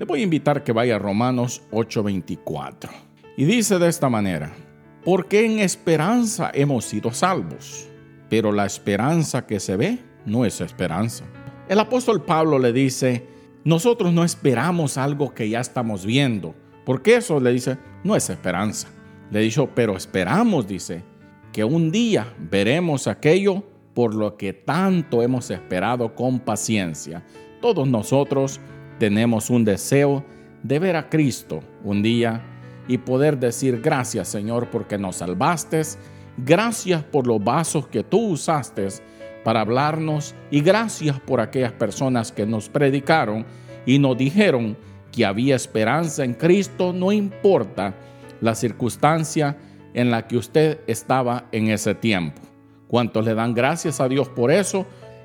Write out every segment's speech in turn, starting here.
Le voy a invitar que vaya a Romanos 8:24. Y dice de esta manera, porque en esperanza hemos sido salvos, pero la esperanza que se ve no es esperanza. El apóstol Pablo le dice, nosotros no esperamos algo que ya estamos viendo, porque eso le dice, no es esperanza. Le dijo, pero esperamos, dice, que un día veremos aquello por lo que tanto hemos esperado con paciencia. Todos nosotros tenemos un deseo de ver a Cristo un día y poder decir gracias Señor porque nos salvaste, gracias por los vasos que tú usaste para hablarnos y gracias por aquellas personas que nos predicaron y nos dijeron que había esperanza en Cristo, no importa la circunstancia en la que usted estaba en ese tiempo. ¿Cuántos le dan gracias a Dios por eso?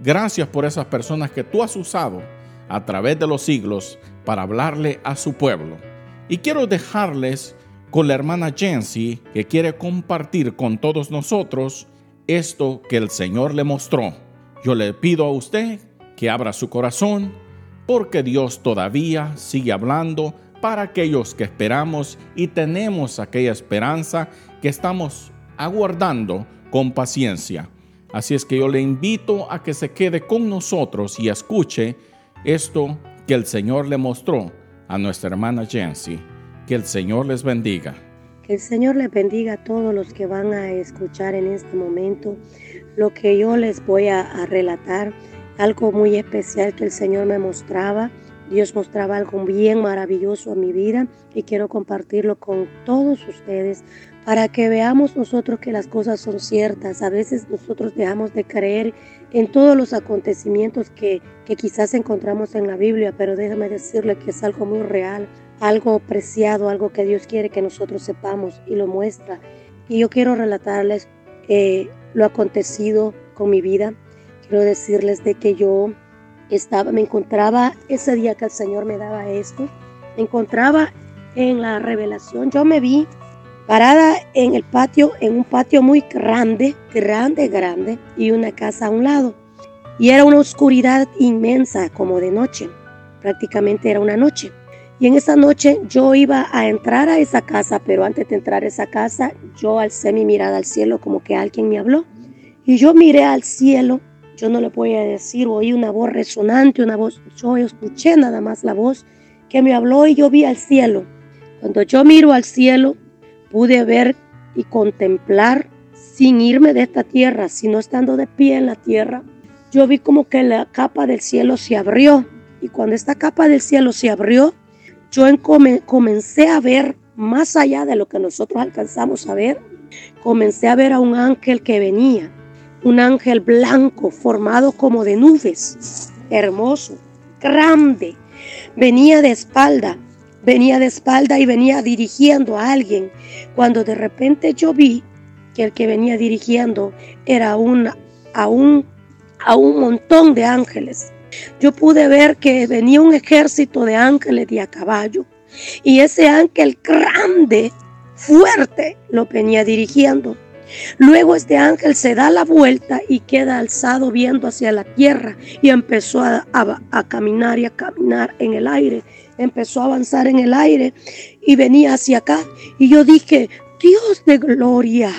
Gracias por esas personas que tú has usado a través de los siglos para hablarle a su pueblo. Y quiero dejarles con la hermana Jency que quiere compartir con todos nosotros esto que el Señor le mostró. Yo le pido a usted que abra su corazón porque Dios todavía sigue hablando para aquellos que esperamos y tenemos aquella esperanza que estamos aguardando con paciencia. Así es que yo le invito a que se quede con nosotros y escuche esto que el Señor le mostró a nuestra hermana Jency. Que el Señor les bendiga. Que el Señor les bendiga a todos los que van a escuchar en este momento lo que yo les voy a, a relatar. Algo muy especial que el Señor me mostraba Dios mostraba algo bien maravilloso a mi vida y quiero compartirlo con todos ustedes para que veamos nosotros que las cosas son ciertas. A veces nosotros dejamos de creer en todos los acontecimientos que, que quizás encontramos en la Biblia, pero déjame decirle que es algo muy real, algo preciado, algo que Dios quiere que nosotros sepamos y lo muestra. Y yo quiero relatarles eh, lo acontecido con mi vida. Quiero decirles de que yo estaba, me encontraba ese día que el Señor me daba esto, me encontraba en la revelación. Yo me vi parada en el patio, en un patio muy grande, grande, grande, y una casa a un lado. Y era una oscuridad inmensa, como de noche. Prácticamente era una noche. Y en esa noche yo iba a entrar a esa casa, pero antes de entrar a esa casa, yo alcé mi mirada al cielo como que alguien me habló. Y yo miré al cielo yo no le voy a decir, oí una voz resonante, una voz, yo escuché nada más la voz que me habló y yo vi al cielo. Cuando yo miro al cielo, pude ver y contemplar sin irme de esta tierra, sino estando de pie en la tierra. Yo vi como que la capa del cielo se abrió y cuando esta capa del cielo se abrió, yo comencé a ver más allá de lo que nosotros alcanzamos a ver, comencé a ver a un ángel que venía un ángel blanco formado como de nubes, hermoso, grande. Venía de espalda, venía de espalda y venía dirigiendo a alguien. Cuando de repente yo vi que el que venía dirigiendo era un, a, un, a un montón de ángeles. Yo pude ver que venía un ejército de ángeles de a caballo. Y ese ángel grande, fuerte, lo venía dirigiendo. Luego este ángel se da la vuelta y queda alzado viendo hacia la tierra y empezó a, caminar y a caminar en el aire. Empezó a avanzar en el aire y venía hacia acá. Y yo dije, Dios de gloria,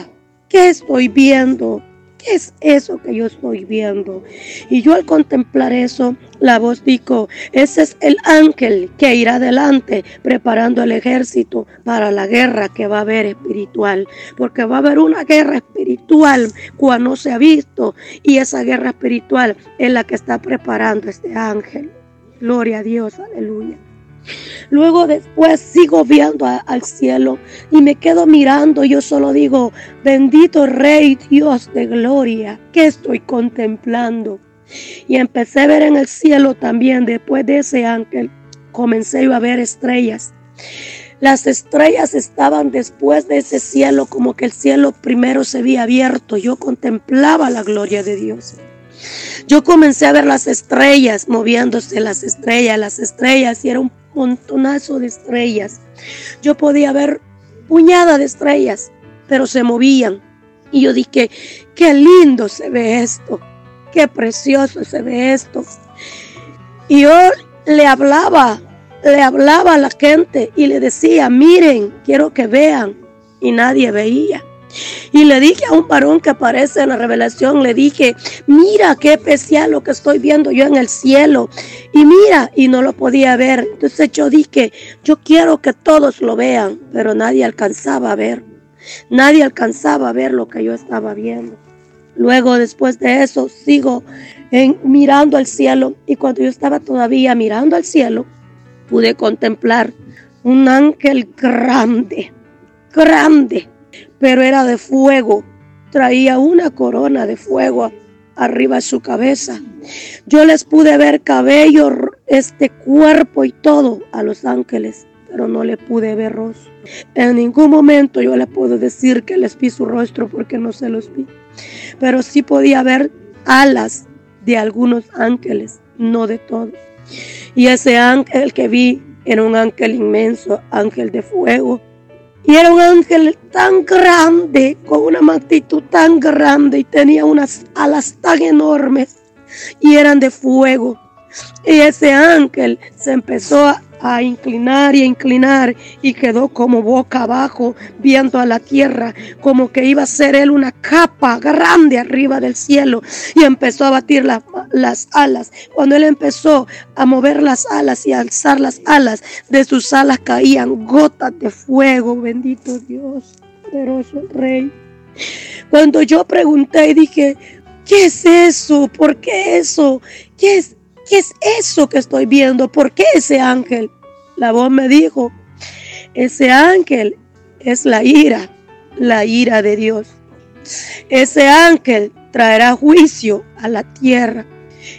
¿qué estoy viendo? ¿Qué es eso que yo estoy viendo? Y yo al contemplar eso, la voz dijo, ese es el ángel que irá adelante preparando el ejército para la guerra que va a haber espiritual. Porque va a haber una guerra espiritual cuando no se ha visto. Y esa guerra espiritual es la que está preparando este ángel. Gloria a Dios, aleluya. Luego después sigo viendo al cielo y me quedo mirando. Yo solo digo, bendito Rey Dios de gloria, que estoy contemplando. Y empecé a ver en el cielo también, después de ese ángel, comencé a ver estrellas. Las estrellas estaban después de ese cielo, como que el cielo primero se había abierto. Yo contemplaba la gloria de Dios. Yo comencé a ver las estrellas, moviéndose las estrellas, las estrellas, y era montonazo de estrellas. Yo podía ver puñada de estrellas, pero se movían. Y yo dije, qué lindo se ve esto, qué precioso se ve esto. Y yo le hablaba le hablaba a la gente y le decía, miren, quiero que vean. Y nadie veía. Y le dije a un varón que aparece en la revelación, le dije, mira qué especial lo que estoy viendo yo en el cielo. Y mira, y no lo podía ver. Entonces yo dije, yo quiero que todos lo vean, pero nadie alcanzaba a ver. Nadie alcanzaba a ver lo que yo estaba viendo. Luego, después de eso, sigo en, mirando al cielo. Y cuando yo estaba todavía mirando al cielo, pude contemplar un ángel grande, grande, pero era de fuego. Traía una corona de fuego arriba de su cabeza. Yo les pude ver cabello, este cuerpo y todo a los ángeles, pero no le pude ver rostro. En ningún momento yo le puedo decir que les vi su rostro porque no se los vi. Pero sí podía ver alas de algunos ángeles, no de todos. Y ese ángel que vi era un ángel inmenso, ángel de fuego. Y era un ángel tan grande, con una magnitud tan grande y tenía unas alas tan enormes y eran de fuego. Y ese ángel se empezó a a inclinar y a inclinar y quedó como boca abajo viendo a la tierra como que iba a ser él una capa grande arriba del cielo y empezó a batir las alas cuando él empezó a mover las alas y alzar las alas de sus alas caían gotas de fuego bendito Dios poderoso rey cuando yo pregunté y dije ¿qué es eso? ¿por qué eso? ¿qué es ¿Qué es eso que estoy viendo? ¿Por qué ese ángel? La voz me dijo, ese ángel es la ira, la ira de Dios. Ese ángel traerá juicio a la tierra.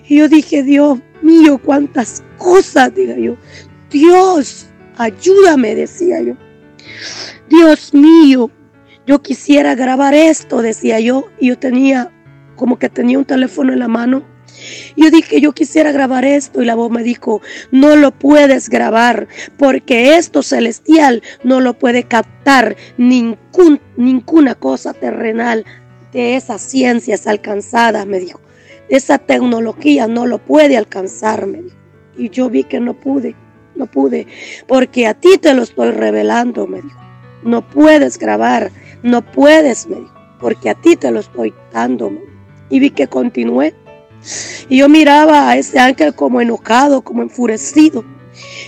Y yo dije, Dios mío, cuántas cosas, diga yo. Dios, ayúdame, decía yo. Dios mío, yo quisiera grabar esto, decía yo. Y yo tenía como que tenía un teléfono en la mano yo dije, yo quisiera grabar esto y la voz me dijo, no lo puedes grabar porque esto celestial no lo puede captar ninguna cosa terrenal de esas ciencias alcanzadas, me dijo. Esa tecnología no lo puede alcanzar, me dijo. Y yo vi que no pude, no pude, porque a ti te lo estoy revelando, me dijo. No puedes grabar, no puedes, me dijo, porque a ti te lo estoy dando. Y vi que continué y yo miraba a ese ángel como enojado, como enfurecido.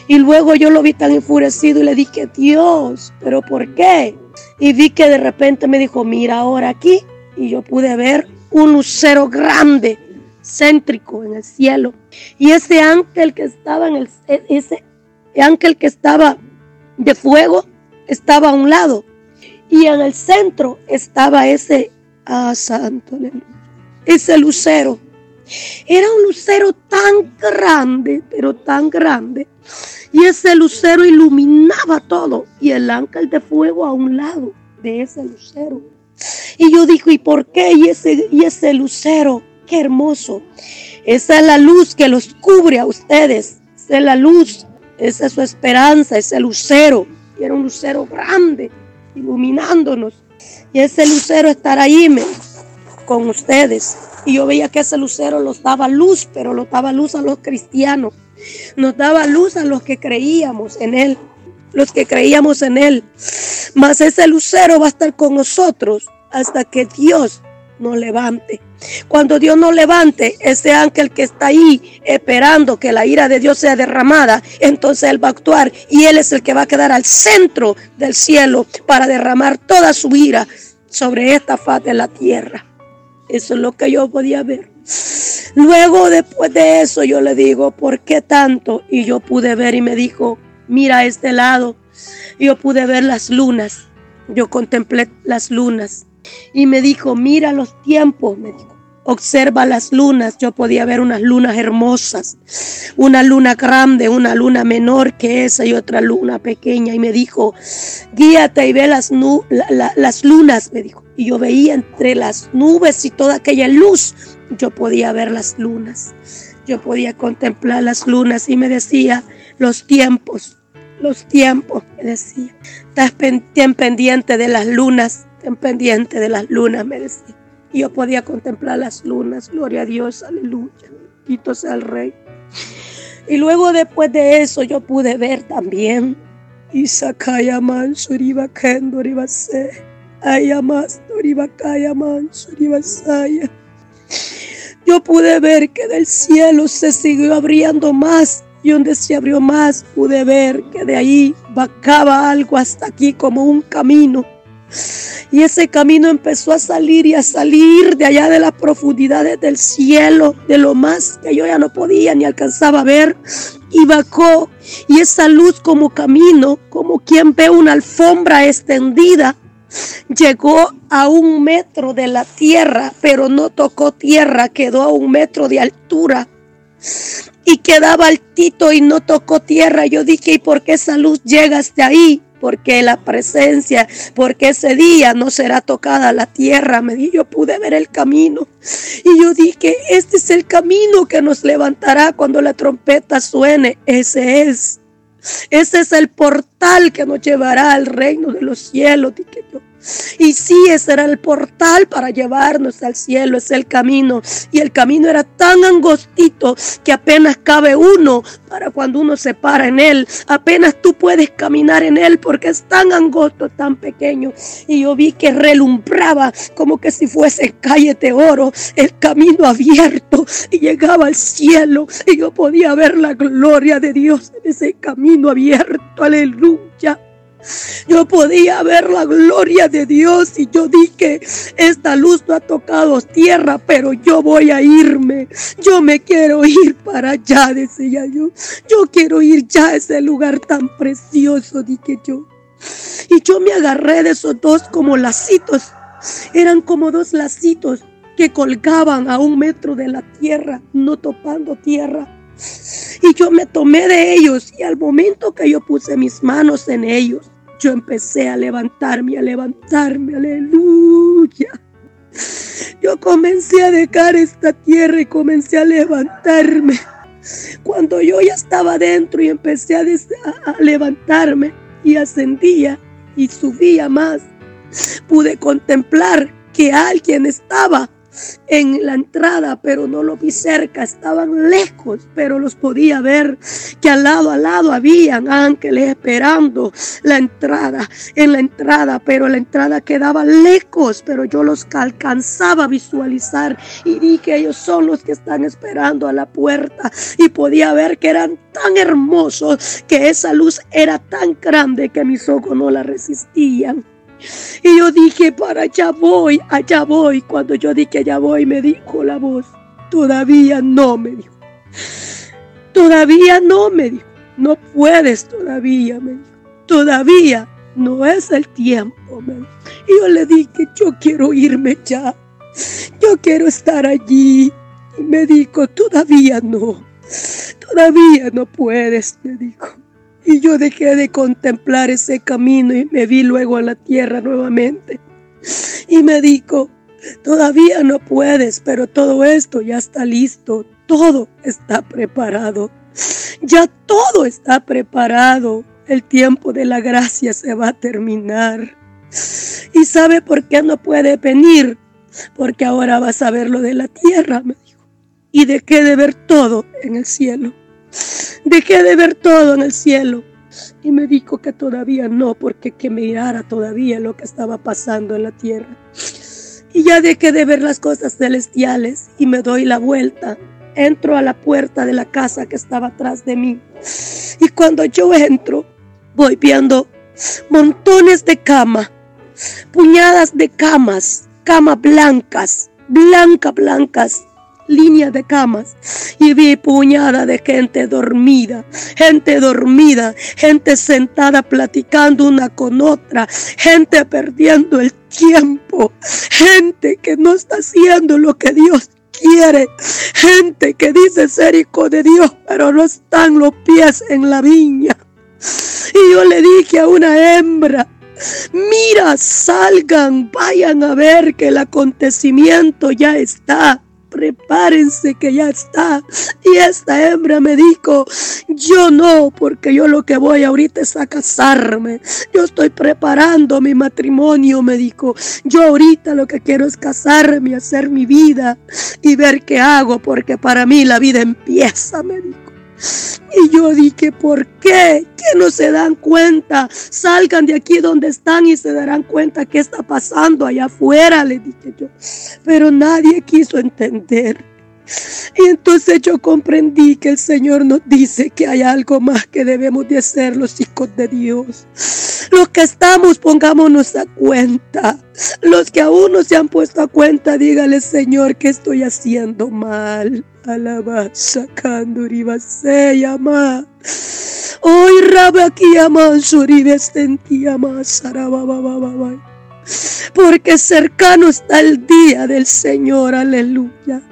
Y luego yo lo vi tan enfurecido y le dije, Dios, pero ¿por qué? Y vi que de repente me dijo, mira ahora aquí. Y yo pude ver un lucero grande, céntrico en el cielo. Y ese ángel que estaba en el, ese ángel que estaba de fuego, estaba a un lado. Y en el centro estaba ese, ah, santo, ese lucero era un lucero tan grande, pero tan grande. Y ese lucero iluminaba todo. Y el ángel de fuego a un lado de ese lucero. Y yo digo, ¿y por qué? Y ese, y ese lucero, qué hermoso. Esa es la luz que los cubre a ustedes. Esa es la luz. Esa es su esperanza, ese lucero. Y era un lucero grande, iluminándonos. Y ese lucero estará ahí con ustedes. Y yo veía que ese lucero los daba luz, pero lo daba luz a los cristianos. Nos daba luz a los que creíamos en Él. Los que creíamos en Él. Mas ese lucero va a estar con nosotros hasta que Dios nos levante. Cuando Dios nos levante, ese ángel que está ahí esperando que la ira de Dios sea derramada, entonces Él va a actuar y Él es el que va a quedar al centro del cielo para derramar toda su ira sobre esta faz de la tierra. Eso es lo que yo podía ver. Luego, después de eso, yo le digo, ¿por qué tanto? Y yo pude ver y me dijo, mira a este lado. Yo pude ver las lunas. Yo contemplé las lunas. Y me dijo, mira los tiempos, me dijo. Observa las lunas. Yo podía ver unas lunas hermosas. Una luna grande, una luna menor que esa y otra luna pequeña. Y me dijo, guíate y ve las, las lunas, me dijo. Y yo veía entre las nubes y toda aquella luz. Yo podía ver las lunas. Yo podía contemplar las lunas y me decía, los tiempos, los tiempos, me decía. Estás pendiente de las lunas, ten pendiente de las lunas, me decía. Y yo podía contemplar las lunas. Gloria a Dios, aleluya. Quito sea el Rey. Y luego después de eso yo pude ver también. Isakaya Mansuriba Kendoribase. Ayamas Doribakaya Mansuribasaya. Yo pude ver que del cielo se siguió abriendo más y donde se abrió más pude ver que de ahí bajaba algo hasta aquí como un camino. Y ese camino empezó a salir y a salir de allá de las profundidades del cielo, de lo más que yo ya no podía ni alcanzaba a ver. Y bajó. Y esa luz como camino, como quien ve una alfombra extendida, llegó a un metro de la tierra, pero no tocó tierra, quedó a un metro de altura y quedaba altito y no tocó tierra. Yo dije, ¿y por qué esa luz llega hasta ahí? Porque la presencia, porque ese día no será tocada la tierra. Me di, yo pude ver el camino. Y yo dije, este es el camino que nos levantará cuando la trompeta suene. Ese es. Ese es el portal que nos llevará al reino de los cielos. Dije yo. Y sí, ese era el portal para llevarnos al cielo, es el camino. Y el camino era tan angostito que apenas cabe uno para cuando uno se para en él. Apenas tú puedes caminar en él porque es tan angosto, tan pequeño. Y yo vi que relumbraba como que si fuese calle de oro, el camino abierto y llegaba al cielo. Y yo podía ver la gloria de Dios en ese camino abierto. Aleluya. Yo podía ver la gloria de Dios y yo dije, esta luz no ha tocado tierra, pero yo voy a irme. Yo me quiero ir para allá, decía yo. Yo quiero ir ya a ese lugar tan precioso, dije yo. Y yo me agarré de esos dos como lacitos. Eran como dos lacitos que colgaban a un metro de la tierra, no topando tierra. Y yo me tomé de ellos y al momento que yo puse mis manos en ellos, yo empecé a levantarme, a levantarme, aleluya. Yo comencé a dejar esta tierra y comencé a levantarme. Cuando yo ya estaba dentro y empecé a, a levantarme y ascendía y subía más, pude contemplar que alguien estaba en la entrada, pero no lo vi cerca, estaban lejos, pero los podía ver que al lado, al lado habían ángeles esperando la entrada, en la entrada, pero la entrada quedaba lejos, pero yo los alcanzaba a visualizar y dije, ellos son los que están esperando a la puerta y podía ver que eran tan hermosos, que esa luz era tan grande que mis ojos no la resistían. Y yo dije, para allá voy, allá voy. Cuando yo dije allá voy, me dijo la voz, todavía no, me dijo. Todavía no, me dijo. No puedes todavía, me dijo. Todavía no es el tiempo, me dijo. Y yo le dije, yo quiero irme ya. Yo quiero estar allí. Y me dijo, todavía no. Todavía no puedes, me dijo. Y yo dejé de contemplar ese camino y me vi luego a la tierra nuevamente. Y me dijo, todavía no puedes, pero todo esto ya está listo, todo está preparado. Ya todo está preparado. El tiempo de la gracia se va a terminar. ¿Y sabe por qué no puede venir? Porque ahora vas a ver lo de la tierra, me dijo. Y dejé de ver todo en el cielo. Dejé de ver todo en el cielo y me dijo que todavía no, porque que mirara todavía lo que estaba pasando en la tierra. Y ya dejé de ver las cosas celestiales y me doy la vuelta. Entro a la puerta de la casa que estaba atrás de mí. Y cuando yo entro, voy viendo montones de cama, puñadas de camas, camas blancas, blancas, blancas, líneas de camas y vi puñada de gente dormida, gente dormida, gente sentada platicando una con otra, gente perdiendo el tiempo, gente que no está haciendo lo que Dios quiere, gente que dice ser hijo de Dios, pero no están los pies en la viña. Y yo le dije a una hembra, mira, salgan, vayan a ver que el acontecimiento ya está prepárense que ya está. Y esta hembra me dijo, yo no, porque yo lo que voy ahorita es a casarme. Yo estoy preparando mi matrimonio, me dijo. Yo ahorita lo que quiero es casarme, hacer mi vida y ver qué hago, porque para mí la vida empieza, me dijo. Y yo dije, ¿por qué? ¿Que no se dan cuenta? Salgan de aquí donde están y se darán cuenta qué está pasando allá afuera, le dije yo. Pero nadie quiso entender. Y entonces yo comprendí que el Señor nos dice que hay algo más que debemos de hacer los hijos de Dios. Los que estamos, pongámonos a cuenta. Los que aún no se han puesto a cuenta, dígale, Señor, que estoy haciendo mal. Alabanza, se llama. Hoy aquí aman más Porque cercano está el día del Señor, aleluya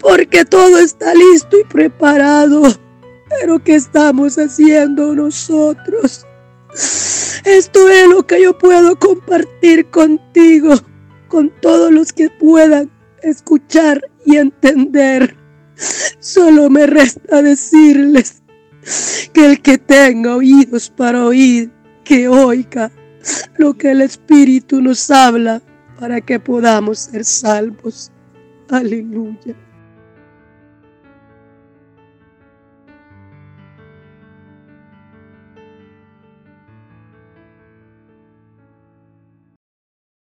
porque todo está listo y preparado. Pero ¿qué estamos haciendo nosotros? Esto es lo que yo puedo compartir contigo, con todos los que puedan escuchar y entender. Solo me resta decirles que el que tenga oídos para oír, que oiga lo que el Espíritu nos habla para que podamos ser salvos. Aleluya.